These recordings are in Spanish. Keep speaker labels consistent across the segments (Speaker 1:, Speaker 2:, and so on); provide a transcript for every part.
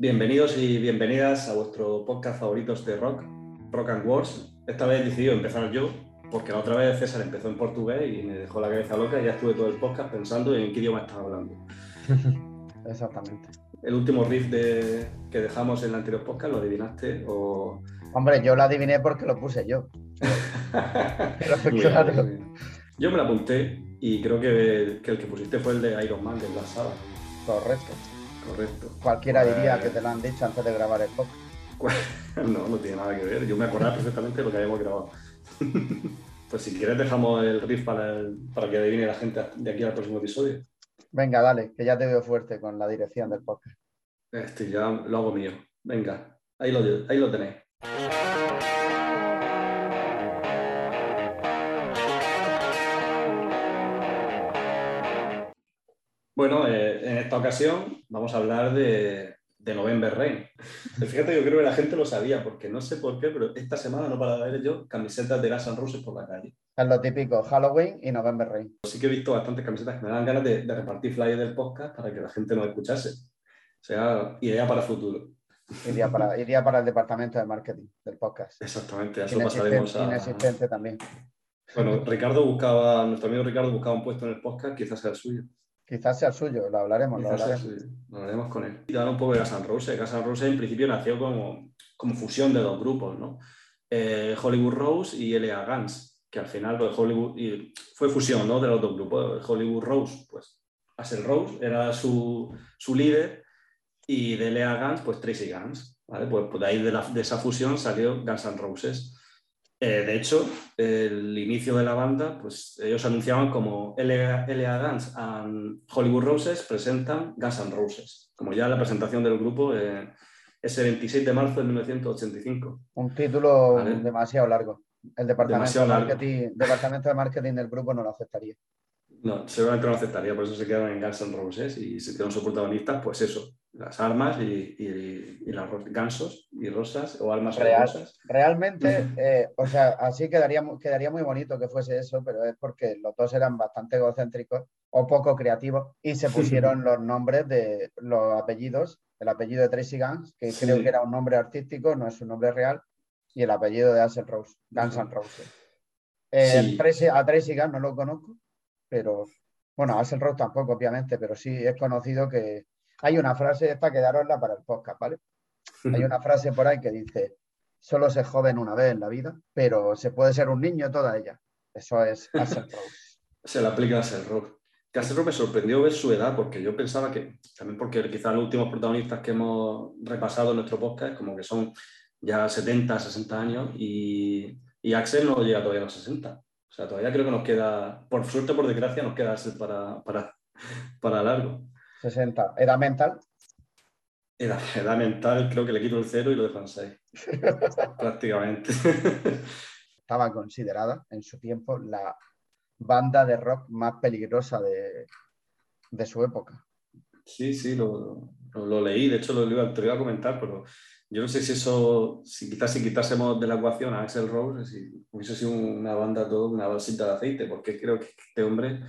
Speaker 1: Bienvenidos y bienvenidas a vuestro podcast favoritos de rock, Rock and Wars. Esta vez he decidido empezar yo, porque la otra vez César empezó en portugués y me dejó la cabeza loca y ya estuve todo el podcast pensando en qué idioma estaba hablando.
Speaker 2: Exactamente.
Speaker 1: El último riff de, que dejamos en el anterior podcast, ¿lo adivinaste? O...
Speaker 2: Hombre, yo lo adiviné porque lo puse yo. Claro.
Speaker 1: bien. Yo me lo apunté y creo que, que el que pusiste fue el de Iron Man, de Black Sabbath.
Speaker 2: Correcto.
Speaker 1: Correcto.
Speaker 2: Cualquiera
Speaker 1: Pues-
Speaker 2: diría que te lo han dicho antes de grabar el podcast.
Speaker 1: No, no tiene nada que ver. Yo me acordaba perfectamente de lo que habíamos grabado. Pues si quieres dejamos el riff para, el- para que adivine la gente de aquí al próximo episodio.
Speaker 2: Venga, dale, que ya te veo fuerte con la dirección del podcast.
Speaker 1: Este ya lo hago mío. Venga, ahí lo, ahí lo tenéis. Bueno, eh, en esta ocasión vamos a hablar de, de November Rain. Fíjate, yo creo que la gente lo sabía, porque no sé por qué, pero esta semana no para de ver yo camisetas de Guns N' Roses por la calle.
Speaker 2: Es lo típico, Halloween y November Rain.
Speaker 1: Sí que he visto bastantes camisetas que me dan ganas de, de repartir flyers del podcast para que la gente nos escuchase. O sea, idea para futuro.
Speaker 2: Iría para, iría para el departamento de marketing del podcast.
Speaker 1: Exactamente, a eso pasaremos a...
Speaker 2: inexistente también.
Speaker 1: Bueno, Ricardo buscaba, nuestro amigo Ricardo buscaba un puesto en el podcast, quizás sea el suyo.
Speaker 2: Quizás sea el suyo, lo hablaremos, lo hablaremos.
Speaker 1: suyo. Lo hablaremos con él. Y dar un poco de Guns N' Roses. Guns N' Roses en principio nació como, como fusión de dos grupos, ¿no? Eh, Hollywood Rose y L.A. Guns, que al final de Hollywood y fue fusión, ¿no? De los dos grupos. Hollywood Rose, pues Axel Rose era su, su líder y de L.A. Guns, pues Tracy Guns, ¿vale? Pues, pues de ahí de, la- de esa fusión salió Guns N' Roses. Eh, de hecho, el inicio de la banda, pues ellos anunciaban como L.A. Guns and Hollywood Roses presentan Guns N' Roses, como ya la presentación del grupo eh, ese 26 de marzo de 1985.
Speaker 2: Un título
Speaker 1: Vale.
Speaker 2: demasiado largo. El departamento
Speaker 1: Demasiado
Speaker 2: de,
Speaker 1: largo.
Speaker 2: marketing, departamento de marketing del grupo no lo aceptaría.
Speaker 1: No, seguramente no aceptaría, por eso se quedaron en Guns N' Roses y se quedaron sus protagonistas, pues eso, las armas y, y, y las gansos y rosas, o armas
Speaker 2: Real.
Speaker 1: rosas.
Speaker 2: Realmente, eh, o sea, así quedaría, quedaría muy bonito que fuese eso, pero es porque los dos eran bastante egocéntricos o poco creativos y se pusieron los nombres de los apellidos, el apellido de Tracy Guns, que
Speaker 1: Sí.
Speaker 2: creo que era un nombre artístico, no es su nombre real, y el apellido de Axel Rose, Guns N'. Roses. Eh,
Speaker 1: Sí.
Speaker 2: Tracy- a Tracy Guns no lo conozco, pero bueno, a Axel Rose tampoco, obviamente, pero sí es conocido que hay una frase, esta quedarosla para el podcast, ¿vale? Hay una frase por ahí que dice, solo se joven una vez en la vida, pero se puede ser un niño toda ella. Eso es Axel Rose.
Speaker 1: Se le aplica a Axel Rose me sorprendió ver su edad, porque yo pensaba que, también porque quizás los últimos protagonistas que hemos repasado en nuestro podcast, como que son ya 70, 60 años, y, y Axel no llega todavía a los 60. O sea, todavía creo que nos queda, por suerte o por desgracia, nos queda Axel para, para, para largo.
Speaker 2: 60. Edad mental.
Speaker 1: Edad, edad mental, creo que le quito el cero y lo dejo en 6. Prácticamente.
Speaker 2: Estaba considerada en su tiempo la banda de rock más peligrosa de, de su época.
Speaker 1: Sí, sí, lo, lo- lo leí, de hecho lo, iba- te lo iba a comentar, pero yo no sé si eso, si quizás si quitásemos de la ecuación a Axel Rose, si hubiese sido una banda todo, una bolsita de aceite, porque creo que este hombre,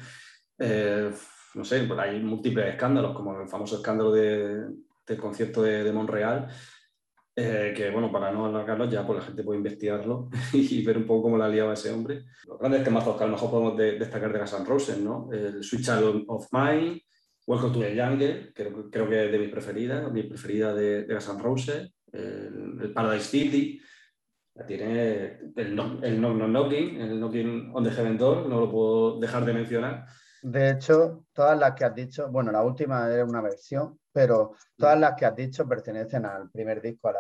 Speaker 1: eh, no sé, pues hay múltiples escándalos, como el famoso escándalo de- del concierto de, de Montreal, eh, que bueno, para no alargarlo ya, pues la gente puede investigarlo y ver un poco cómo la liado ese hombre. Los grandes temazos que a lo mejor podemos de- destacar de Guns N' Roses, ¿no? El Switch of Mine, Welcome to the Jungle, creo, creo que es de mis preferidas, mi preferida de, de Guns N' Roses, el, el Paradise City, la tiene el, el Knock Knock Knocking, el Knocking on the Heaven Door, no lo puedo dejar de mencionar.
Speaker 2: De hecho, todas las que has dicho, bueno, la última era una versión, pero todas las que has dicho pertenecen al primer disco, a la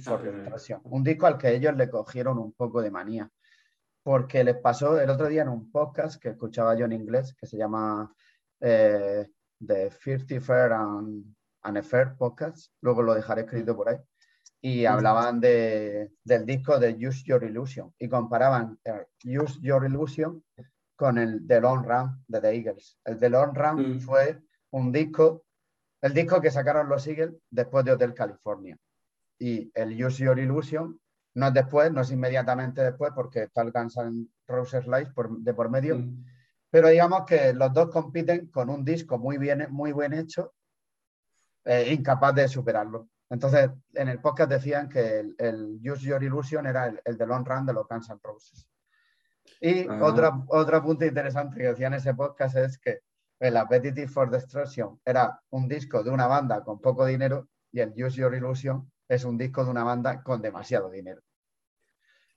Speaker 2: for
Speaker 1: Al primer.
Speaker 2: Destruction. Un disco al que ellos le cogieron un poco de manía, porque les pasó el otro día en un podcast que escuchaba yo en inglés, que se llama eh, The 50 Fair and Unfair Podcast, luego lo dejaré escrito por ahí, y hablaban de, del disco de Use Your Illusion y comparaban eh, Use Your Illusion con el The Long Run de The Eagles. El The Long Run fue un disco, el disco que sacaron los Eagles después de Hotel California. Y el Use Your Illusion no es después, no es inmediatamente después, porque está el Guns N' Roses Live de por medio. Pero digamos que los dos compiten con un disco muy bien, muy buen hecho, eh, incapaz de superarlo. Entonces, en el podcast decían que el, Use Your Illusion era el, el, de Long Run de los Guns N' Roses. Y otra, otro punto interesante que decía en ese podcast es que el Appetite for Destruction era un disco de una banda con poco dinero y el Use Your Illusion es un disco de una banda con demasiado dinero.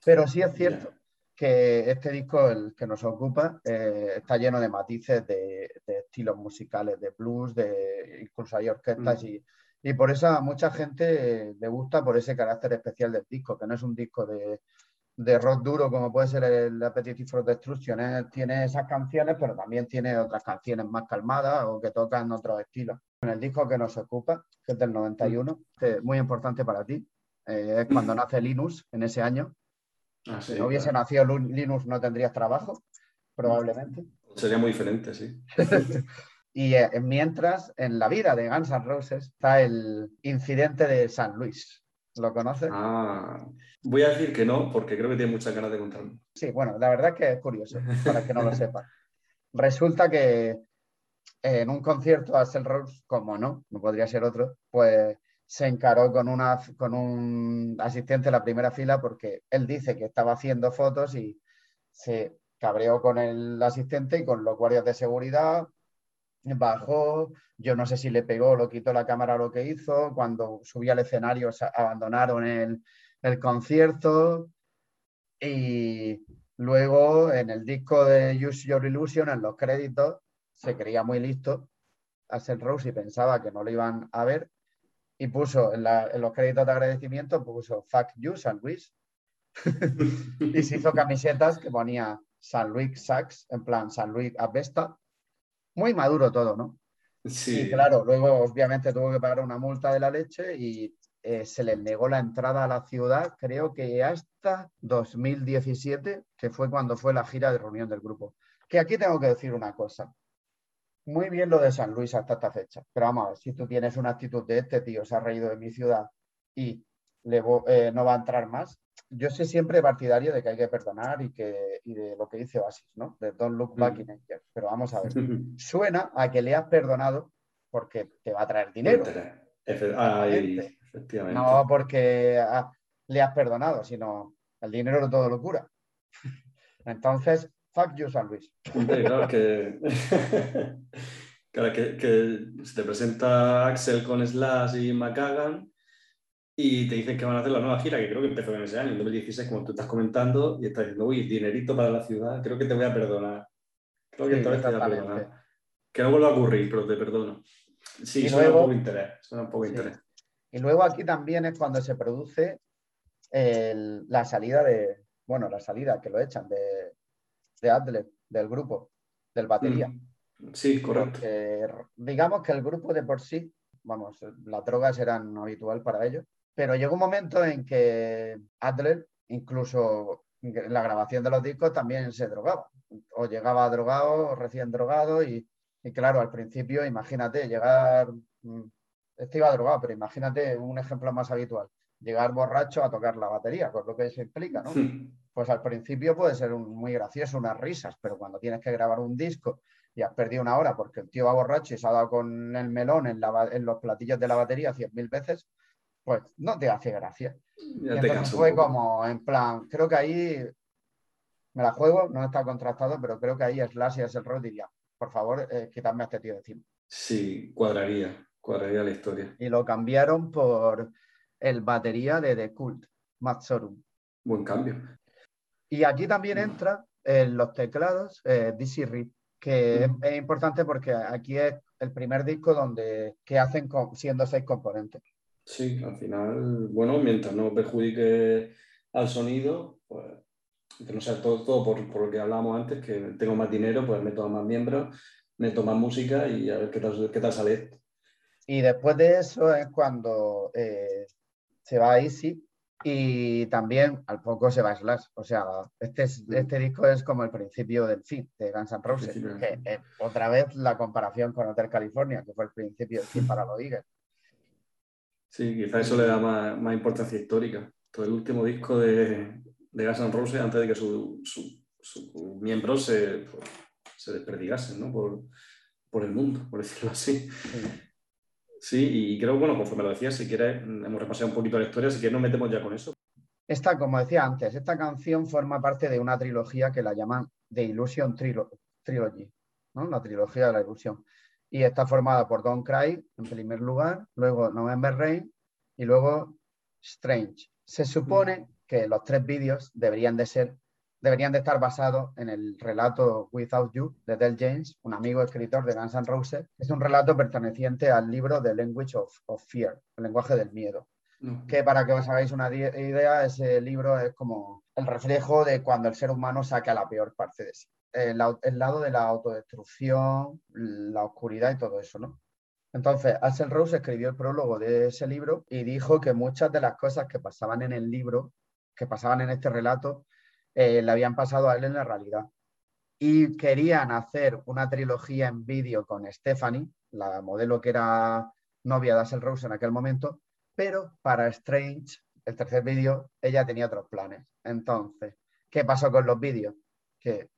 Speaker 2: Pero sí es cierto que este disco, el que nos ocupa, eh, está lleno de matices de, estilos musicales, de blues, de incluso hay orquestas mm. y, y, por eso a mucha gente le gusta por ese carácter especial del disco, que no es un disco de, de rock duro como puede ser el Appetite for Destruction. ¿eh? Tiene esas canciones, pero también tiene otras canciones más calmadas o que tocan otros estilos. En el disco que nos ocupa, que es del 91, que es muy importante para ti, eh, es cuando nace Linus en ese año Ah, si no hubiese nacido Linux no tendrías trabajo, probablemente.
Speaker 1: Sería muy diferente, sí.
Speaker 2: y eh, mientras, en la vida de Guns N' Roses está el incidente de San Luis. ¿Lo conoces?
Speaker 1: Ah, voy a decir que no, porque creo que tiene muchas ganas de contarlo.
Speaker 2: Sí, bueno, la verdad es que es curioso, para que no lo sepa. Resulta que en un concierto Axel Rose, como no, no podría ser otro, pues se encaró con, una, con un asistente de la primera fila porque él dice que estaba haciendo fotos y se cabreó con el asistente y con los guardias de seguridad, bajó, yo no sé si le pegó, lo quitó la cámara lo que hizo, cuando subía al escenario abandonaron el, el concierto y luego en el disco de Use Your Illusion, en los créditos, se creía muy listo, Axel Rose y pensaba que no lo iban a ver y puso en, los créditos de agradecimiento, puso Fuck you, San Luis. y se hizo camisetas que ponía San Luis Sax, en plan San Luis Avesta. Muy maduro todo, ¿no? Sí. Y claro, luego obviamente tuvo que pagar una multa de la leche y eh, se le negó la entrada a la ciudad, creo que hasta 2017, que fue cuando fue la gira de reunión del grupo. Que aquí tengo que decir una cosa muy bien lo de San Luis hasta esta fecha. Pero vamos a ver, si tú tienes una actitud de este tío, se ha reído de mi ciudad y le eh, no va a entrar más, yo soy siempre partidario de que hay que perdonar y, que, y de lo que dice Oasis, ¿no? De don't look back in anger. Pero vamos a ver, suena a que le has perdonado porque te va a traer dinero.
Speaker 1: efectivamente.
Speaker 2: No porque ah, le has perdonado, sino el dinero todo lo cura. Entonces, Fuck you, San Luis.
Speaker 1: claro, que, claro que, se te presenta Axel con Slash y McCagan y te dicen que van a hacer la nueva gira, que creo que empezó en ese año, en 2016, como tú estás comentando, y estás diciendo, uy, dinerito para la ciudad, creo que te voy a perdonar. Creo que esta vez te voy a perdonar. Que no vuelva a ocurrir, pero te perdono. Sí, suena un poco interés. Suena un poco interés.
Speaker 2: Y luego aquí también es cuando se produce la salida de, bueno, la salida que lo echan de, de Adler, del grupo, del batería.
Speaker 1: Mm. Sí, correcto.
Speaker 2: digamos que el grupo de por sí, vamos, las drogas eran habitual para ellos, pero llegó un momento en que Adler, incluso en la grabación de los discos, también se drogaba. O llegaba drogado, o recién drogado, y, y claro, al principio, imagínate, llegar, mm, este iba drogado, pero imagínate un ejemplo más habitual, llegar borracho a tocar la batería, con lo que se explica, ¿no? pues al principio puede ser muy gracioso, unas risas, pero cuando tienes que grabar un disco y has perdido una hora porque el tío va borracho y se ha dado con el melón en, los platillos de la batería cien mil veces, pues no te hace gracia. entonces fue como, en plan, creo que ahí me la juego, no está contrastado, pero creo que ahí Slash y el rol diría, por favor, eh, quitadme a este tío de encima.
Speaker 1: Sí, cuadraría, cuadraría la historia.
Speaker 2: Y lo cambiaron por el batería de The Cult, Matt Sorum.
Speaker 1: Buen cambio.
Speaker 2: Y aquí también entra en los teclados eh, DC Rip, que es, importante porque aquí es el primer disco donde que hacen siendo seis componentes.
Speaker 1: Sí, al final, bueno, mientras no perjudique al sonido, pues que no sea todo, todo por, por, lo que hablábamos antes, que tengo más dinero, pues meto más miembros, meto más música y a ver qué tal, qué tal sale esto.
Speaker 2: Y después de eso es cuando eh, se va a Easy y también al poco se va a Slash. O sea, este, este disco es como el principio del fin de Guns N' Roses. Que, otra vez la comparación con Hotel California, que fue el principio del fin para los Eagles.
Speaker 1: Sí, quizá eso le da más, más, importancia histórica. Todo el último disco de, de Guns N' Roses antes de que sus su, miembros se, se desperdigasen ¿no? por, por, el mundo, por decirlo así. Sí. y creo, bueno, conforme lo decía, si quieres, hemos repasado un poquito la historia, si quieres nos metemos ya con eso.
Speaker 2: Esta, como decía antes, esta canción forma parte de una trilogía que la llaman The Illusion Trilogy, ¿no? la trilogía de la ilusión. Y está formada por Don't Cry, en primer lugar, luego November Rain y luego Strange. Se supone que los tres vídeos deberían de ser deberían de estar basados en el relato Without You de Del James, un amigo escritor de Guns N' Roses. Es un relato perteneciente al libro The Language of, Fear, el lenguaje del miedo. Que para que os hagáis una idea, ese libro es como el reflejo de cuando el ser humano saca la peor parte de sí. El, lado de la autodestrucción, la oscuridad y todo eso, ¿no? Entonces, Axel Rose escribió el prólogo de ese libro y dijo que muchas de las cosas que pasaban en el libro, que pasaban en este relato, eh, le habían pasado a él en la realidad. Y querían hacer una trilogía en vídeo con Stephanie, la modelo que era novia de Axel Rose en aquel momento, pero para Strange, el tercer vídeo, ella tenía otros planes. Entonces, ¿qué pasó con los vídeos? Que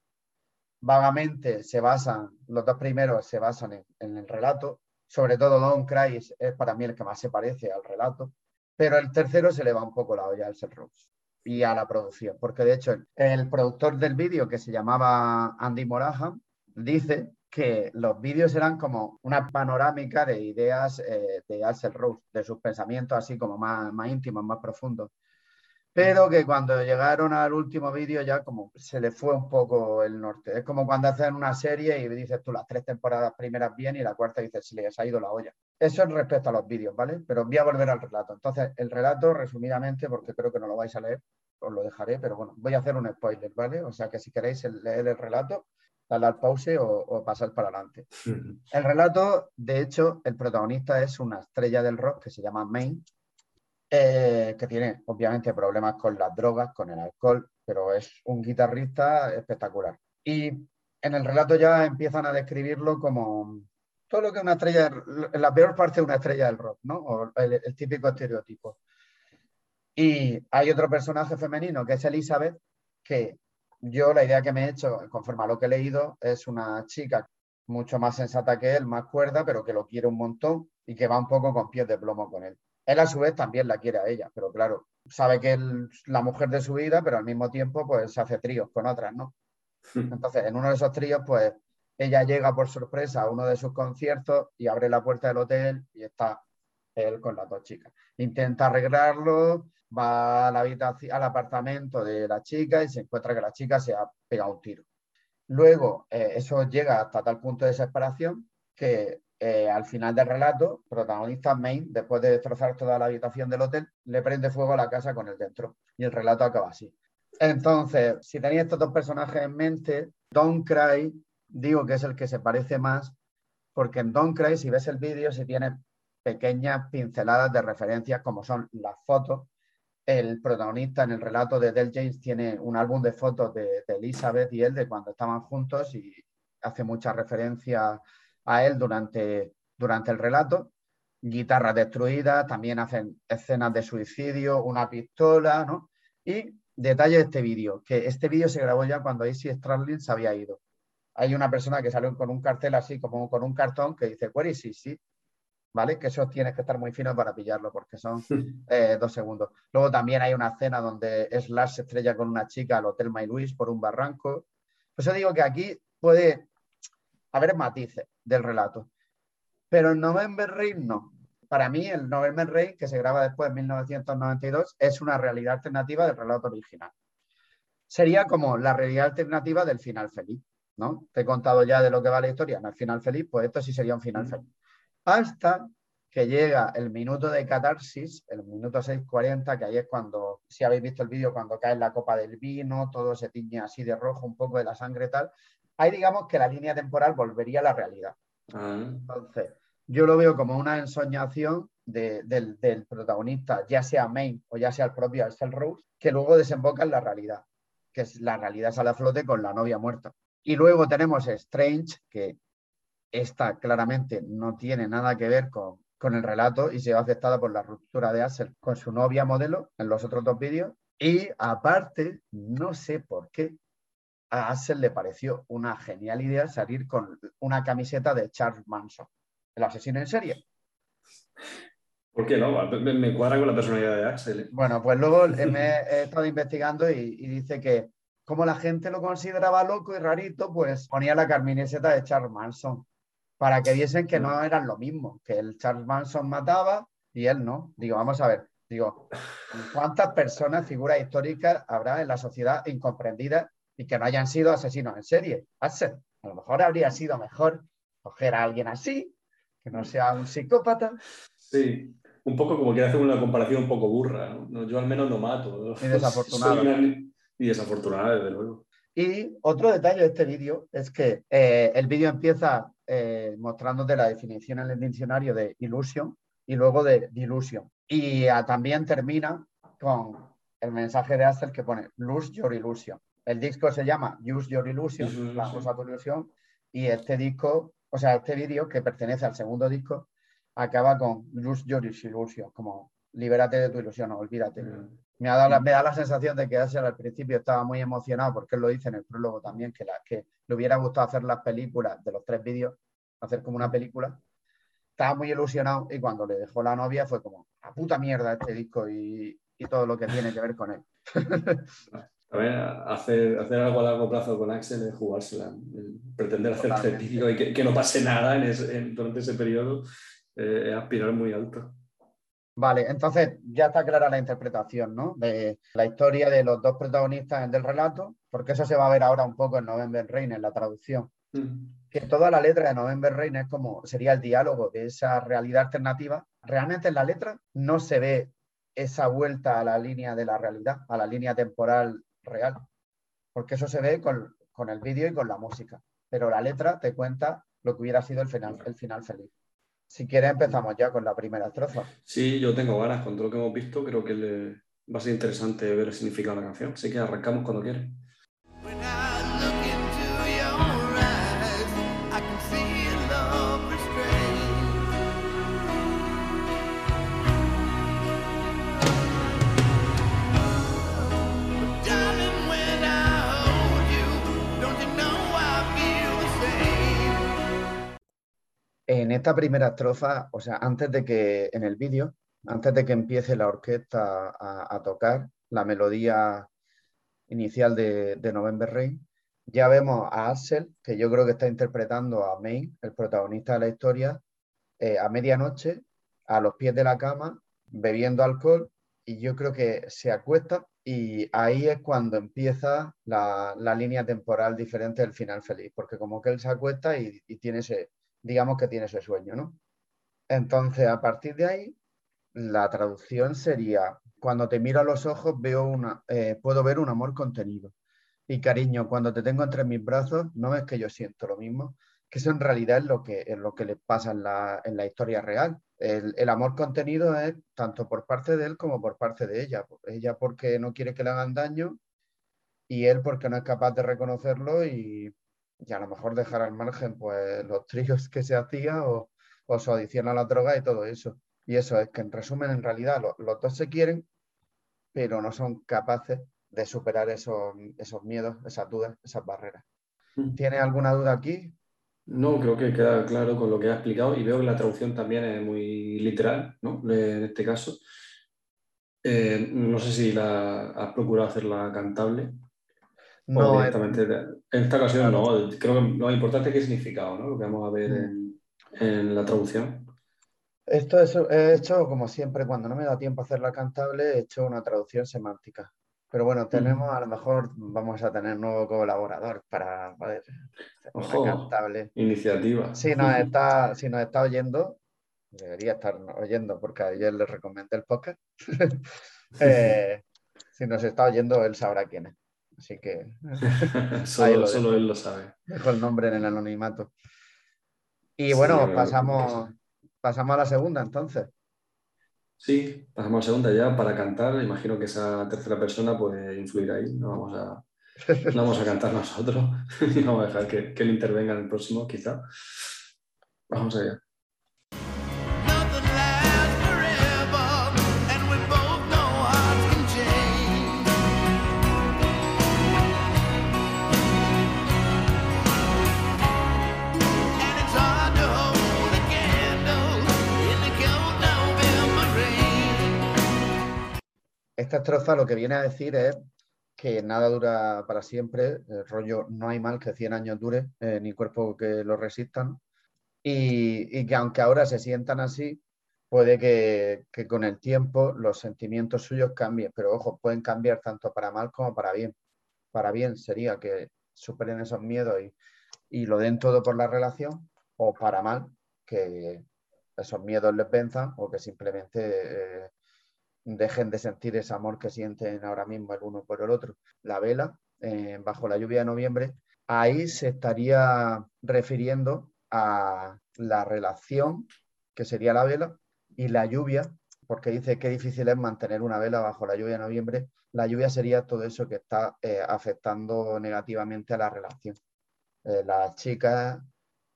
Speaker 2: vagamente se basan, los dos primeros se basan en, el relato, sobre todo Don't Cry es para mí el que más se parece al relato, pero el tercero se le va un poco la olla al Axel Rose y a la producción. Porque de hecho, el productor del vídeo, que se llamaba Andy Morahan, dice que los vídeos eran como una panorámica de ideas eh, de Axel Rose, de sus pensamientos así como más, más íntimos, más profundos. Pero que cuando llegaron al último vídeo ya como se le fue un poco el norte. Es como cuando hacen una serie y dices tú las tres temporadas primeras bien y la cuarta dices si les ha ido la olla. Eso es respecto a los vídeos, ¿vale? Pero voy a volver al relato. Entonces, el relato, resumidamente, porque creo que no lo vais a leer, os lo dejaré, pero bueno, voy a hacer un spoiler, ¿vale? O sea que si queréis leer el relato, dale al pause o, o pasar para adelante. El relato, de hecho, el protagonista es una estrella del rock que se llama Main, eh, que tiene obviamente problemas con las drogas, con el alcohol, pero es un guitarrista espectacular. Y en el relato ya empiezan a describirlo como todo lo que una estrella, la peor parte de una estrella del rock, ¿no? O el, típico estereotipo. Y hay otro personaje femenino que es Elizabeth, que yo la idea que me he hecho, conforme a lo que he leído, es una chica mucho más sensata que él, más cuerda, pero que lo quiere un montón y que va un poco con pies de plomo con él. Él a su vez también la quiere a ella, pero claro, sabe que es la mujer de su vida, pero al mismo tiempo pues se hace tríos con otras, ¿no? Entonces, en uno de esos tríos, pues ella llega por sorpresa a uno de sus conciertos y abre la puerta del hotel y está él con las dos chicas. Intenta arreglarlo, va a la habitación, al apartamento de la chica y se encuentra que la chica se ha pegado un tiro. Luego, eh, eso llega hasta tal punto de desesperación que eh, al final del relato, protagonista Main, después de destrozar toda la habitación del hotel, le prende fuego a la casa con el dentro. Y el relato acaba así. Entonces, si tenéis estos dos personajes en mente, Don't Cry digo que es el que se parece más, porque en Don't Cry, si ves el vídeo, se tiene pequeñas pinceladas de referencias como son las fotos. El protagonista en el relato de Del James tiene un álbum de fotos de, Elizabeth y él de cuando estaban juntos y hace mucha referencia a él durante, durante el relato. Guitarras destruidas, también hacen escenas de suicidio, una pistola, ¿no? Y detalle de este vídeo, que este vídeo se grabó ya cuando Izzy Stradlin se había ido hay una persona que sale con un cartel así, como con un cartón, que dice, Where sí, sí, ¿vale? Que eso tienes que estar muy fino para pillarlo, porque son eh, dos segundos. Luego también hay una escena donde Slash se estrella con una chica al Hotel My Luis por un barranco. Pues yo digo que aquí puede haber matices del relato. Pero el November Rain no. Para mí, el November Rain, que se graba después en 1992, es una realidad alternativa del relato original. Sería como la realidad alternativa del final feliz. ¿no? Te he contado ya de lo que va la historia, no el final feliz, pues esto sí sería un final mm. feliz. Hasta que llega el minuto de catarsis, el minuto 6.40, que ahí es cuando, si habéis visto el vídeo, cuando cae la copa del vino, todo se tiñe así de rojo, un poco de la sangre tal, ahí digamos que la línea temporal volvería a la realidad. Ah. Entonces, yo lo veo como una ensoñación del, protagonista, ya sea Main o ya sea el propio Axel Rose, que luego desemboca en la realidad, que es la realidad sale a flote con la novia muerta. Y luego tenemos Strange, que esta claramente no tiene nada que ver con, con el relato y se ve afectada por la ruptura de Axel con su novia modelo en los otros dos vídeos. Y aparte, no sé por qué, a Axel le pareció una genial idea salir con una camiseta de Charles Manson, el asesino en serie.
Speaker 1: ¿Por qué no? Me, cuadra con la personalidad de Axel. ¿eh?
Speaker 2: Bueno, pues luego me he estado investigando y, dice que como la gente lo consideraba loco y rarito, pues ponía la camiseta de Charles Manson para que viesen que no eran lo mismo, que el Charles Manson mataba y él no. Digo, vamos a ver, digo, ¿cuántas personas, figuras históricas habrá en la sociedad incomprendidas y que no hayan sido asesinos en serie? A lo mejor habría sido mejor coger a alguien así, que no sea un psicópata.
Speaker 1: Sí, un poco como quiere hacer una comparación un poco burra. Yo al menos no mato.
Speaker 2: Y desafortunado.
Speaker 1: Y desafortunada, desde luego.
Speaker 2: Y otro detalle de este vídeo es que eh, el vídeo empieza eh, mostrándote la definición en el diccionario de ilusión y luego de dilusión. Y ah, también termina con el mensaje de Axel que pone Lose Your Illusion. El disco se llama Use Your Illusion, la cosa tu ilusión, y este disco, o sea, este vídeo que pertenece al segundo disco, acaba con Lose Your Illusion, como libérate de tu ilusión, olvídate. Me, da la, me da la sensación de que Axel al principio estaba muy emocionado, porque él lo dice en el prólogo también, que, la, que le hubiera gustado hacer las películas de los tres vídeos, hacer como una película. Estaba muy ilusionado y cuando le dejó la novia fue como, a puta mierda este disco y, y todo lo que tiene que ver con él.
Speaker 1: También hacer, hacer algo a largo plazo con Axel es jugársela. pretender hacer vídeos y que, que, no pase nada en durante ese periodo es aspirar muy alto.
Speaker 2: Vale, entonces ya está clara la interpretación, ¿no? De la historia de los dos protagonistas del relato, porque eso se va a ver ahora un poco en November Rain, en la traducción. Mm. Que toda la letra de November Rain es como sería el diálogo de esa realidad alternativa. Realmente en la letra no se ve esa vuelta a la línea de la realidad, a la línea temporal real, porque eso se ve con, con el vídeo y con la música. Pero la letra te cuenta lo que hubiera sido el final, el final feliz. Si quieres empezamos ya con la primera estrofa.
Speaker 1: Sí, yo tengo ganas, con todo lo que hemos visto, creo que va a ser interesante ver el significado de la canción. Así que arrancamos cuando quieres.
Speaker 2: Esta primera estrofa, o sea, antes de que en el vídeo, antes de que empiece la orquesta a, tocar la melodía inicial de, November Rain, ya vemos a Axel, que yo creo que está interpretando a Main, el protagonista de la historia, eh, a medianoche, a los pies de la cama, bebiendo alcohol, y yo creo que se acuesta y ahí es cuando empieza la, línea temporal diferente del final feliz, porque como que él se acuesta y tiene ese, digamos que tiene ese sueño, ¿no? Entonces, a partir de ahí, la traducción sería, cuando te miro a los ojos, veo una, eh, puedo ver un amor contenido. Y cariño, cuando te tengo entre mis brazos, no es que yo siento lo mismo, que eso en realidad es lo que, es lo que le pasa en la, en la historia real. El, el, amor contenido es tanto por parte de él como por parte de ella. Ella porque no quiere que le hagan daño y él porque no es capaz de reconocerlo y y a lo mejor dejar al margen pues los tríos que se hacía o, su adicción a la droga y todo eso. Y eso es que en resumen, en realidad los dos se quieren, pero no son capaces de superar esos, esos miedos, esas dudas, esas barreras. Mm. ¿Tiene alguna duda aquí?
Speaker 1: No, creo que queda claro con lo que ha explicado y veo que la traducción también es muy literal, ¿no? En este caso. Eh, no sé si la has procurado hacerla cantable, no, directamente. En esta ocasión no, creo que lo importante es qué significado, ¿no? Lo que vamos a ver mm. en, la traducción.
Speaker 2: Esto es, he hecho, como siempre, cuando no me da tiempo a hacer la cantable, he hecho una traducción semántica. Pero bueno, mm. tenemos, a lo mejor vamos a tener nuevo colaborador para poder
Speaker 1: Ojo, cantable. Iniciativa.
Speaker 2: Si nos, está, si nos está oyendo, debería estar oyendo porque ayer le recomendé el podcast. Eh, si nos está oyendo, él sabrá quién es. Así que.
Speaker 1: solo, él lo sabe.
Speaker 2: Dejo el nombre en el anonimato. Y bueno, pasamos, pasamos a la segunda entonces.
Speaker 1: Sí, pasamos a la segunda ya para cantar. Imagino que esa tercera persona puede influir ahí. No vamos a, no vamos a cantar nosotros y vamos a dejar que, que él intervenga en el próximo, quizá. Vamos allá.
Speaker 2: Esta estrofa lo que viene a decir es que nada dura para siempre, el rollo no hay mal que 100 años dure, eh, ni cuerpo que lo resistan, y, que aunque ahora se sientan así, puede que, con el tiempo los sentimientos suyos cambien, pero ojo, pueden cambiar tanto para mal como para bien. Para bien sería que superen esos miedos y, lo den todo por la relación, o para mal, que esos miedos les venzan o que simplemente eh, dejen de sentir ese amor que sienten ahora mismo el uno por el otro. La vela, eh, bajo la lluvia de noviembre, ahí se estaría refiriendo a la relación que sería la vela y la lluvia, porque dice que difícil es mantener una vela bajo la lluvia de noviembre. La lluvia sería todo eso que está eh, afectando negativamente a la relación. Eh, las chicas,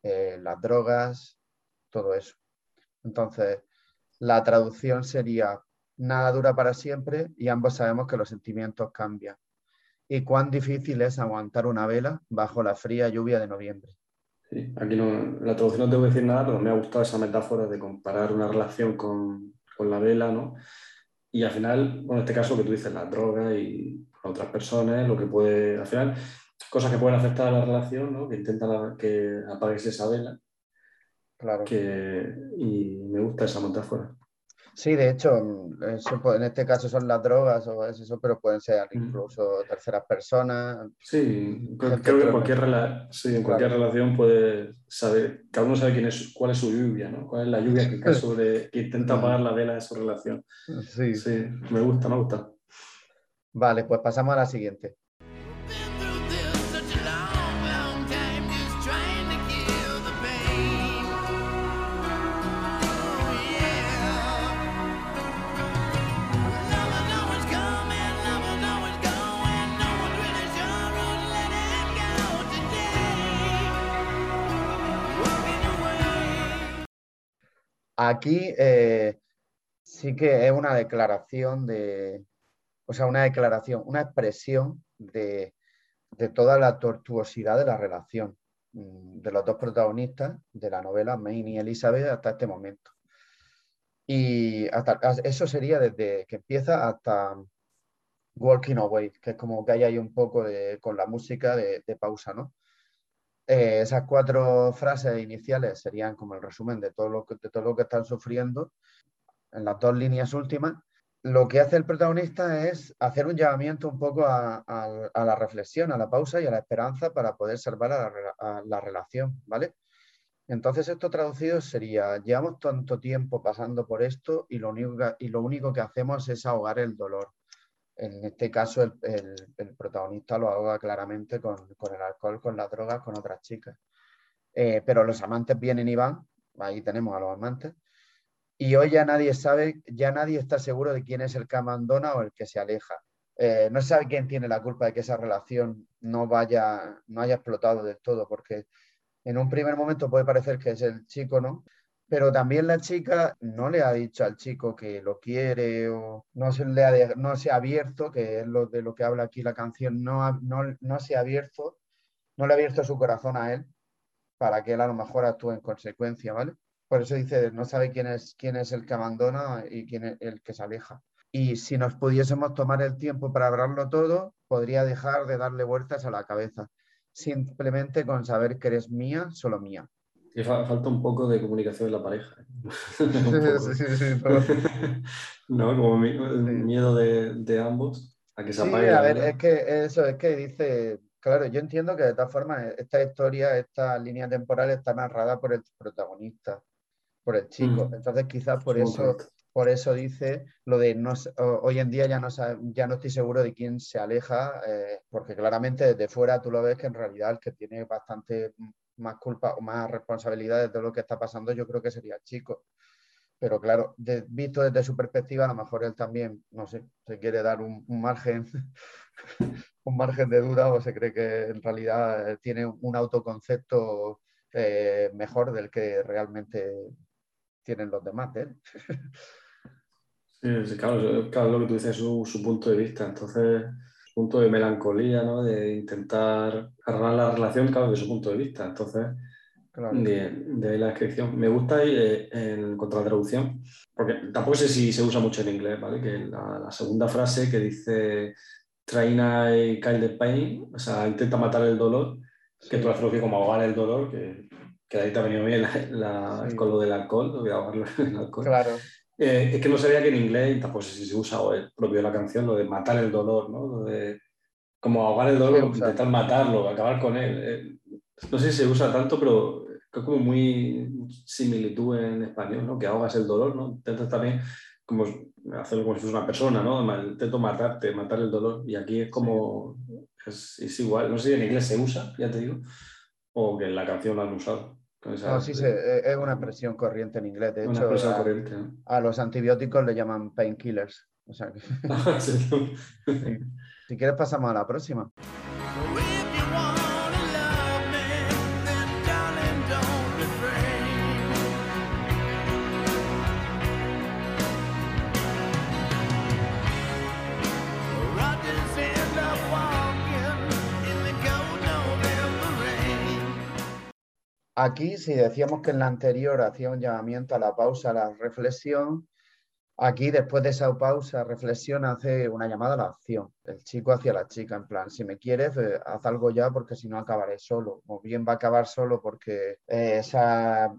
Speaker 2: las drogas, todo eso. Entonces, la traducción sería nada dura para siempre y ambos sabemos que los sentimientos cambian. Y cuán difícil es aguantar una vela bajo la fría lluvia de noviembre.
Speaker 1: Sí, aquí no, la traducción no tengo que decir nada, pero me ha gustado esa metáfora de comparar una relación con, con la vela, ¿no? Y al final, bueno, en este caso que tú dices, la droga y otras personas, lo que puede, al final, cosas que pueden afectar a la relación, ¿no? Que intentan que apagues esa vela.
Speaker 2: Claro.
Speaker 1: Que, y me gusta esa metáfora.
Speaker 2: Sí, de hecho, en este caso son las drogas o eso, pero pueden ser mm. incluso terceras personas.
Speaker 1: Sí, creo que en cualquier, sí, en cualquier relación puede saber, cada uno sabe quién es, cuál es su lluvia, ¿no? Cuál es la lluvia que, que intenta apagar la vela de su relación.
Speaker 2: Sí.
Speaker 1: sí, me gusta, me gusta.
Speaker 2: Vale, pues pasamos a la siguiente. Aquí eh, sí que es una declaración de, o sea, una declaración, una expresión de, toda la tortuosidad de la relación mm, de los dos protagonistas de la novela, Maine y Elizabeth, hasta este momento. Y hasta, eso sería desde que empieza hasta Walking Away, que es como que hay ahí un poco de, con la música de, de pausa, ¿no? Eh, esas cuatro frases iniciales serían como el resumen de todo, lo que, todo lo que están sufriendo en las dos líneas últimas. Lo que hace el protagonista es hacer un llamamiento un poco a, la reflexión, a la pausa y a la esperanza para poder salvar a la, relación, ¿vale? Entonces esto traducido sería, llevamos tanto tiempo pasando por esto y lo único y lo único que hacemos es ahogar el dolor. En este caso, el, protagonista lo ahoga claramente con, el alcohol, con las drogas, con otras chicas. Eh, pero los amantes vienen y van, ahí tenemos a los amantes, y hoy ya nadie sabe, ya nadie está seguro de quién es el que abandona o el que se aleja. Eh, no sabe quién tiene la culpa de que esa relación no vaya, no haya explotado del todo, porque en un primer momento puede parecer que es el chico, ¿no? Pero también la chica no le ha dicho al chico que lo quiere o no se, le ha, no se ha abierto, que es lo de lo que habla aquí la canción, no, no, no se ha abierto, no le ha abierto su corazón a él para que él a lo mejor actúe en consecuencia, ¿vale? Por eso dice, no sabe quién es, quién es el que abandona y quién es el que se aleja. Y si nos pudiésemos tomar el tiempo para hablarlo todo, podría dejar de darle vueltas a la cabeza, simplemente con saber que eres mía, solo mía.
Speaker 1: Falta un poco de comunicación en la pareja. ¿No? Como miedo de, ambos a que se apague.
Speaker 2: a ver, es que eso es que dice, claro, yo entiendo que de todas formas esta historia, esta línea temporal está narrada por el protagonista, por el chico. Mm. Entonces quizás por eso, por eso dice lo de no, hoy en día ya no, ya no estoy seguro de quién se aleja, eh, porque claramente desde fuera tú lo ves que en realidad el que tiene bastante más culpa o más responsabilidades de lo que está pasando, yo creo que sería el chico. Pero claro, visto desde su perspectiva, a lo mejor él también, no sé, se quiere dar un, margen, un margen de duda o se cree que en realidad tiene un autoconcepto eh, mejor del que realmente tienen los demás de él.
Speaker 1: sí, claro, lo que tú dices es su, punto de vista. Entonces, punto de melancolía, ¿no? De intentar arreglar la relación, claro, de su punto de vista. Entonces, de, la descripción. Me gusta eh, en contra la traducción, porque tampoco sé si se usa mucho en inglés, ¿vale? Que la, segunda frase que dice Traina y kill the pain, o sea, intenta matar el dolor, que tú has traducido como ahogar el dolor, que, que ahí te ha venido bien la, con lo del alcohol, lo de ahogarlo en el alcohol.
Speaker 2: Claro.
Speaker 1: Eh, es que no sabía que en inglés, tampoco sé si se usa o el propio de la canción, lo de matar el dolor, ¿no? Lo de como ahogar el dolor, intentar matarlo, acabar con él. Eh, no sé si se usa tanto, pero es como muy similitud en español, ¿no? Que ahogas el dolor, ¿no? Intentas también como hacerlo como si fuese una persona, ¿no? Intento matarte, matar el dolor. Y aquí es como, es, es, igual. No sé si en inglés se usa, ya te digo, o que en la canción lo han usado.
Speaker 2: No, sí, e, es una expresión corriente en inglés. De hecho, a, los antibióticos le llaman painkillers. O sea Si quieres pasamos a la próxima. Aquí, si decíamos que en la anterior hacía un llamamiento a la pausa, a la reflexión, aquí después de esa pausa, reflexión, hace una llamada a la acción. El chico hacia la chica, en plan, si me quieres, eh, haz algo ya porque si no acabaré solo. O bien va a acabar solo porque eh,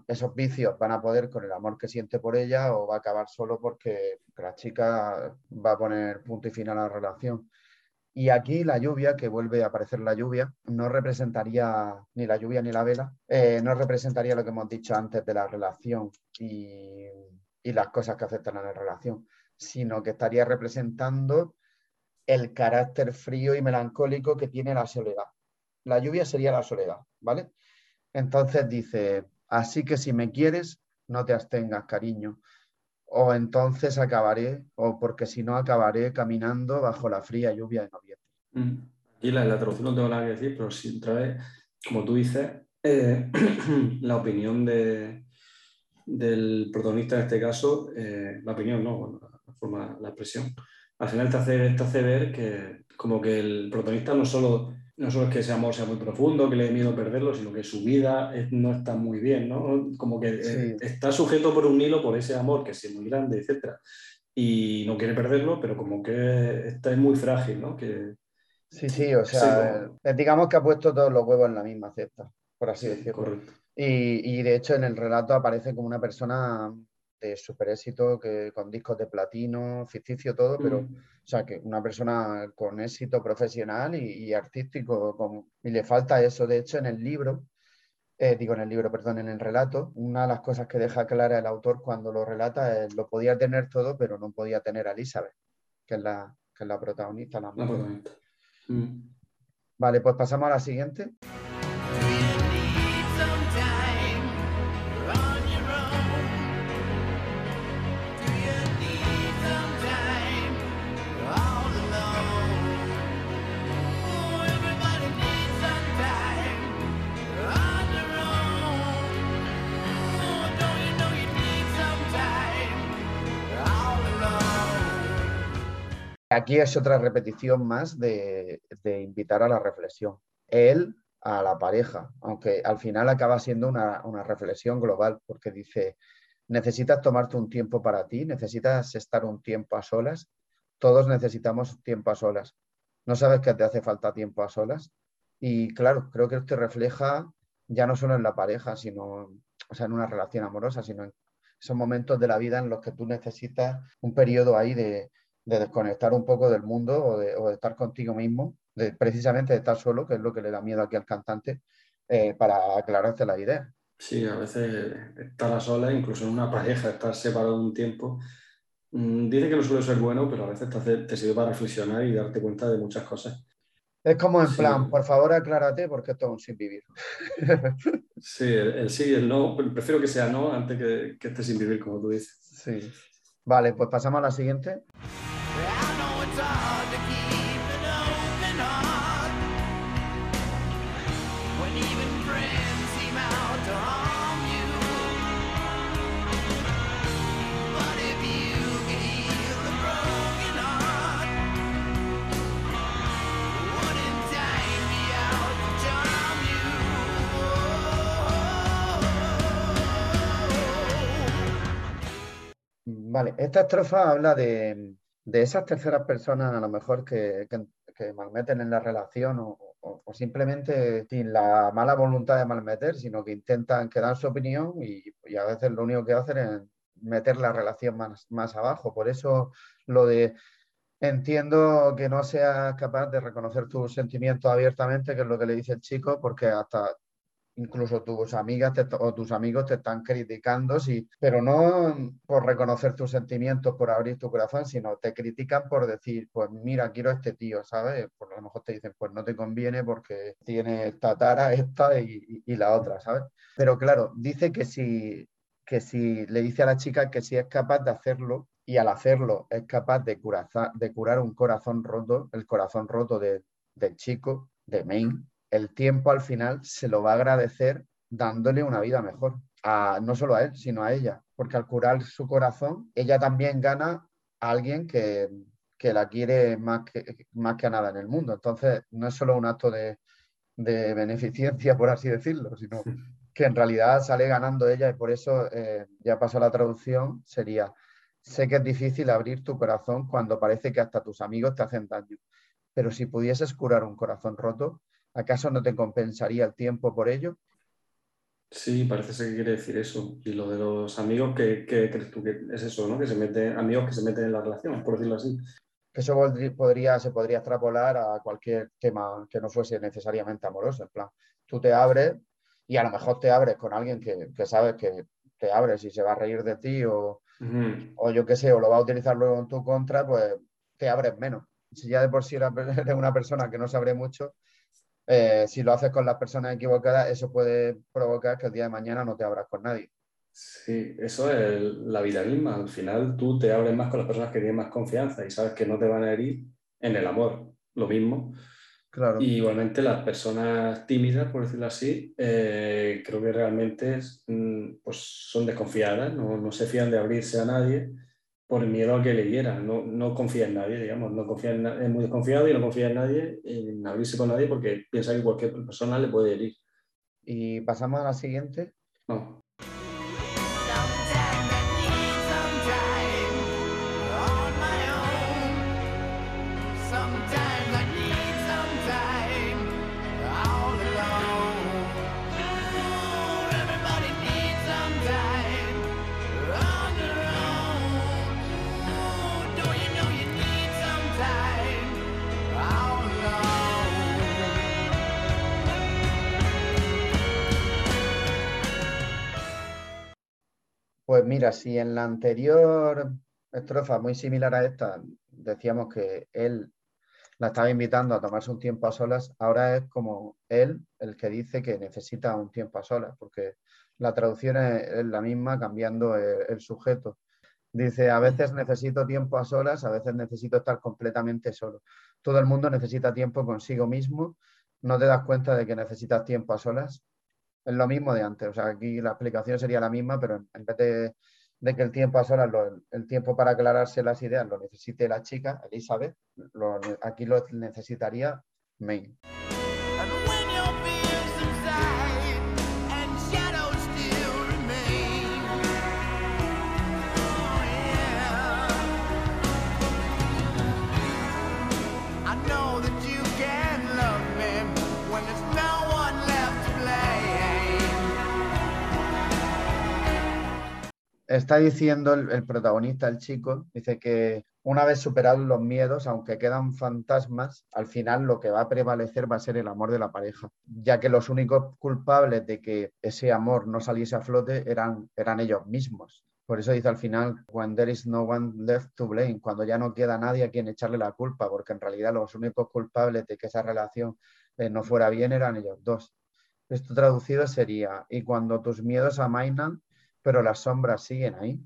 Speaker 2: esos vicios van a poder con el amor que siente por ella o va a acabar solo porque la chica va a poner punto y final a la relación. Y aquí la lluvia, que vuelve a aparecer la lluvia, no representaría ni la lluvia ni la vela, eh, no representaría lo que hemos dicho antes de la relación y, las cosas que afectan a la relación, sino que estaría representando el carácter frío y melancólico que tiene la soledad. La lluvia sería la soledad, ¿vale? Entonces dice, así que si me quieres, no te abstengas, cariño o entonces acabaré, o porque si no acabaré caminando bajo la fría lluvia de noviembre.
Speaker 1: Mm. Y la, la traducción no tengo nada que decir, pero si otra vez, como tú dices, eh, la opinión de, del protagonista en este caso, eh, la opinión, no, la, forma, la expresión, al final te hace, te hace ver que como que el protagonista no solo no solo es que ese amor sea muy profundo, que le dé miedo perderlo, sino que su vida no está muy bien, ¿no? Como que eh, está sujeto por un hilo por ese amor que es muy grande, etc. Y no quiere perderlo, pero como que está muy frágil, ¿no? Que,
Speaker 2: sí, sí, o sea, eh, digamos que ha puesto todos los huevos en la misma cesta, por así decirlo. Correcto. Y, y, de hecho en el relato aparece como una persona de super éxito, que, con discos de platino, ficticio, todo, pero, mm. o sea, que una persona con éxito profesional y, artístico, con, y le falta eso. De hecho, en el libro, eh, digo en el libro, perdón, en el relato, una de las cosas que deja clara el autor cuando lo relata es lo podía tener todo, pero no podía tener a Elizabeth, que es la, que es la protagonista. La, protagonista. Mm. Vale, pues pasamos a la siguiente. Aquí es otra repetición más de, invitar a la reflexión. Él a la pareja, aunque al final acaba siendo una, reflexión global, porque dice, necesitas tomarte un tiempo para ti, necesitas estar un tiempo a solas, todos necesitamos tiempo a solas. ¿No sabes que te hace falta tiempo a solas? Y claro, creo que esto refleja ya no solo en la pareja, sino o sea, en una relación amorosa, sino en esos momentos de la vida en los que tú necesitas un periodo ahí de, de desconectar un poco del mundo o de, estar contigo mismo, de, precisamente de estar solo, que es lo que le da miedo aquí al cantante, eh, para aclararte la idea.
Speaker 1: Sí, a veces estar a sola, incluso en una pareja, estar separado un tiempo, mm, dice que no suele ser bueno, pero a veces te, te sirve para reflexionar y darte cuenta de muchas cosas.
Speaker 2: Es como en plan, por favor aclárate porque esto es un sin vivir.
Speaker 1: sí, el, sí y el no, prefiero que sea no antes que, que esté sin vivir, como tú dices.
Speaker 2: Sí. Vale, pues pasamos a la siguiente. Vale, esta estrofa habla de, esas terceras personas a lo mejor que, que, malmeten en la relación o, simplemente sin la mala voluntad de malmeter, sino que intentan quedar su opinión y, a veces lo único que hacen es meter la relación más, más abajo. Por eso lo de entiendo que no seas capaz de reconocer tus sentimientos abiertamente, que es lo que le dice el chico, porque hasta incluso tus amigas o tus amigos te están criticando, sí, pero no por reconocer tus sentimientos, por abrir tu corazón, sino te critican por decir, pues mira, quiero a este tío, ¿sabes? Por lo mejor te dicen, pues no te conviene porque tiene esta tara, esta y, la otra, ¿sabes? Pero claro, dice que si, que si le dice a la chica que si es capaz de hacerlo y al hacerlo es capaz de, de curar un corazón roto, el corazón roto del chico, de Maine, el tiempo al final se lo va a agradecer dándole una vida mejor, a, no solo a él, sino a ella, porque al curar su corazón, ella también gana a alguien que, la quiere más que, más que a nada en el mundo. Entonces, no es solo un acto de, beneficencia, por así decirlo, sino que en realidad sale ganando ella y por eso, eh, ya pasó la traducción, sería, sé que es difícil abrir tu corazón cuando parece que hasta tus amigos te hacen daño, pero si pudieses curar un corazón roto, ¿Acaso no te compensaría el tiempo por ello?
Speaker 1: Sí, parece ser que quiere decir eso. Y lo de los amigos, ¿qué, crees tú que es eso, no? Que se meten, amigos que se meten en la relación, por decirlo así.
Speaker 2: Eso podría, se podría extrapolar a cualquier tema que no fuese necesariamente amoroso. En plan, tú te abres y a lo mejor te abres con alguien que, sabes que te abres y se va a reír de ti o, o yo qué sé, o lo va a utilizar luego en tu contra, pues te abres menos. Si ya de por sí eres una persona que no sabe mucho, eh, si lo haces con las personas equivocadas, eso puede provocar que el día de mañana no te abras con nadie.
Speaker 1: Sí, eso es la vida misma. Al final tú te abres más con las personas que tienen más confianza y sabes que no te van a herir en el amor. Lo mismo.
Speaker 2: Claro.
Speaker 1: Y igualmente las personas tímidas, por decirlo así, eh, creo que realmente mm, pues son desconfiadas, no, no se fían de abrirse a nadie por miedo a que le hieran. No, no confía en nadie, digamos, no confía en, es muy desconfiado y no confía en nadie, en abrirse con nadie porque piensa que cualquier persona le puede herir.
Speaker 2: Y pasamos a la siguiente.
Speaker 1: No.
Speaker 2: Pues mira, si en la anterior estrofa, muy similar a esta, decíamos que él la estaba invitando a tomarse un tiempo a solas, ahora es como él el que dice que necesita un tiempo a solas, porque la traducción es, la misma cambiando el, sujeto. Dice, a veces necesito tiempo a solas, a veces necesito estar completamente solo. Todo el mundo necesita tiempo consigo mismo. ¿No te das cuenta de que necesitas tiempo a solas? Es lo mismo de antes. O sea, aquí la explicación sería la misma, pero en vez de, que el tiempo a solas, el tiempo para aclararse las ideas lo necesite la chica, Elizabeth, aquí lo necesitaría May. Está diciendo el, protagonista, el chico, dice que una vez superados los miedos, aunque quedan fantasmas, al final lo que va a prevalecer va a ser el amor de la pareja, ya que los únicos culpables de que ese amor no saliese a flote eran, eran ellos mismos. Por eso dice al final, when there is no one left to blame, cuando ya no queda nadie a quien echarle la culpa, porque en realidad los únicos culpables de que esa relación eh, no fuera bien eran ellos dos. Esto traducido sería, y cuando tus miedos amainan, pero las sombras siguen ahí,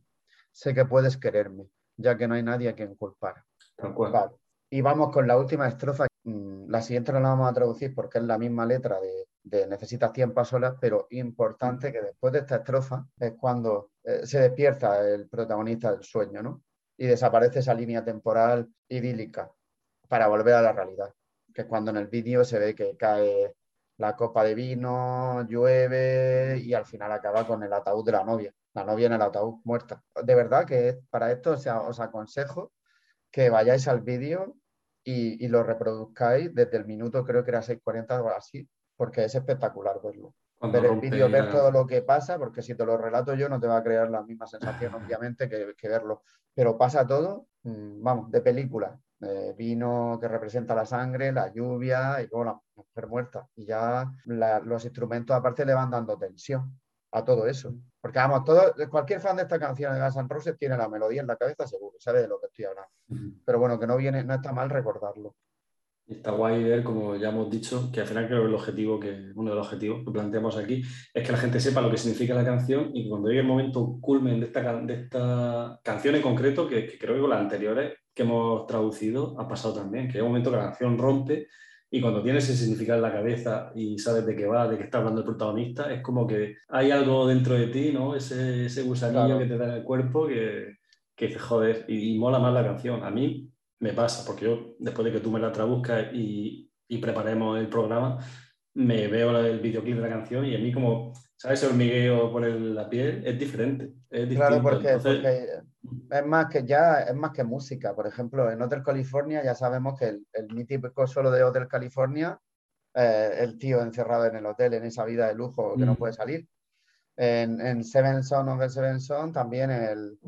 Speaker 2: sé que puedes quererme, ya que no hay nadie a quien culpar. Y vamos con la última estrofa. Mm, la siguiente no la vamos a traducir porque es la misma letra de, de Necesitas 100 pasolas, pero importante que después de esta estrofa es cuando eh, se despierta el protagonista del sueño, ¿no? Y desaparece esa línea temporal idílica para volver a la realidad, que es cuando en el vídeo se ve que cae la copa de vino, llueve y al final acaba con el ataúd de la novia, la novia en el ataúd muerta. De verdad que para esto os aconsejo que vayáis al vídeo y, y, lo reproduzcáis desde el minuto, creo que era 6.40 o así, porque es espectacular verlo. ver el vídeo, ver todo lo que pasa, porque si te lo relato yo no te va a crear la misma sensación, obviamente, que, verlo. Pero pasa todo, mm, vamos, de película. Vino que representa la sangre, la lluvia y luego la mujer muerta. Y ya los instrumentos aparte le van dando tensión a todo eso. Porque vamos, todo, cualquier fan de esta canción de Guns N' Roses tiene la melodía en la cabeza seguro, sabe de lo que estoy hablando. Pero bueno, que no viene, no está mal recordarlo.
Speaker 1: Está guay ver, como ya hemos dicho, que al final creo que el objetivo, que uno de los objetivos que planteamos aquí, es que la gente sepa lo que significa la canción y que cuando llegue el momento culmen de esta, de esta canción en concreto, que, creo que con las anteriores que hemos traducido ha pasado también, que hay un momento que la canción rompe y cuando tienes ese significado en la cabeza y sabes de qué va, de qué está hablando el protagonista, es como que hay algo dentro de ti, ¿no? Ese, ese gusanillo que te da en el cuerpo que, que joder, y, y mola más la canción. A mí me pasa, porque yo, después de que tú me la traduzcas y, y preparemos el programa, me veo el videoclip de la canción y a mí como, ¿sabes? El hormigueo por la piel es diferente. Es
Speaker 2: claro, porque, es más que ya, es más que música. Por ejemplo, en Hotel California ya sabemos que el, el mítico solo de Hotel California, eh, el tío encerrado en el hotel, en esa vida de lujo que no mm. puede salir. En, en Seven Son of the Seven Son también el,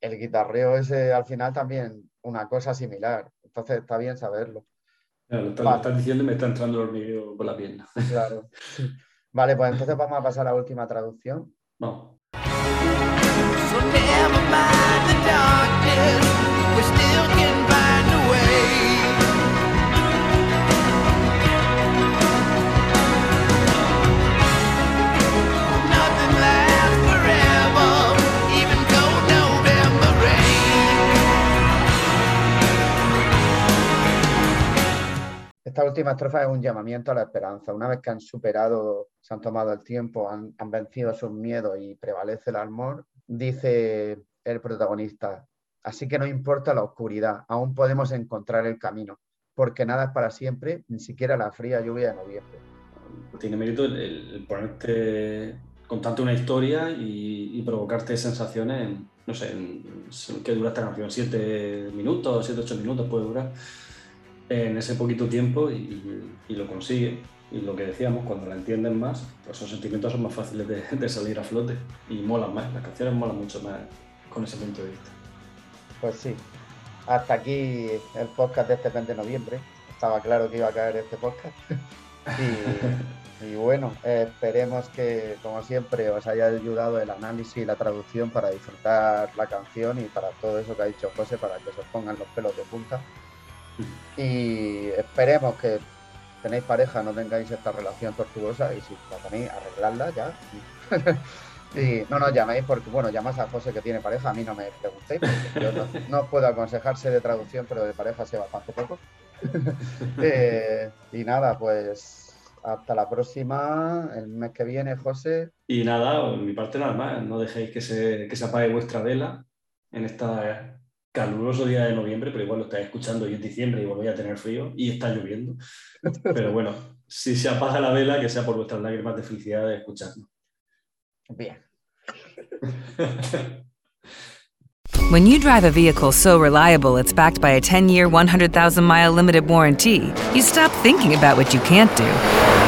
Speaker 2: el guitarreo ese al final también una cosa similar. Entonces está bien saberlo.
Speaker 1: lo, estás, diciendo y me está entrando el hormigueo por la pierna.
Speaker 2: Claro. Vale, pues entonces vamos a pasar a la última traducción.
Speaker 1: No.
Speaker 2: Esta última estrofa es un llamamiento a la esperanza. Una vez que han superado, se han tomado el tiempo, han, vencido sus miedos y prevalece el amor, dice el protagonista, así que no importa la oscuridad, aún podemos encontrar el camino, porque nada es para siempre, ni siquiera la fría lluvia de noviembre.
Speaker 1: Tiene mérito el, ponerte, contarte una historia y, provocarte sensaciones en, no sé, en, ¿qué dura esta canción? ¿Siete minutos, siete, ocho minutos puede durar? en ese poquito tiempo y, lo consigue. Y lo que decíamos, cuando la entienden más, pues esos sentimientos son más fáciles de, salir a flote y molan más. Las canciones molan mucho más con ese punto de vista.
Speaker 2: Pues sí. Hasta aquí el podcast de este 20 de noviembre. Estaba claro que iba a caer este podcast. y, bueno, esperemos que, como siempre, os haya ayudado el análisis y la traducción para disfrutar la canción y para todo eso que ha dicho José, para que se os pongan los pelos de punta. Y esperemos que tenéis pareja, no tengáis esta relación tortuosa y si la tenéis, arreglarla ya. y no nos llaméis porque, bueno, llamas a José que tiene pareja, a mí no me preguntéis, yo no, puedo aconsejarse de traducción, pero de pareja sé bastante poco. Eh, y nada, pues hasta la próxima, el mes que viene, José.
Speaker 1: Y nada, mi parte nada más, no dejéis que se, que se apague vuestra vela en esta caluroso día de noviembre, pero igual lo estáis escuchando y es diciembre y voy a tener frío y está lloviendo. Pero bueno, si se apaga la vela, que sea por vuestras lágrimas de felicidad de escucharnos.
Speaker 2: Bien.
Speaker 3: When you drive a vehicle so reliable it's backed by a 10-year, 100,000-mile limited warranty, you stop thinking about what you can't do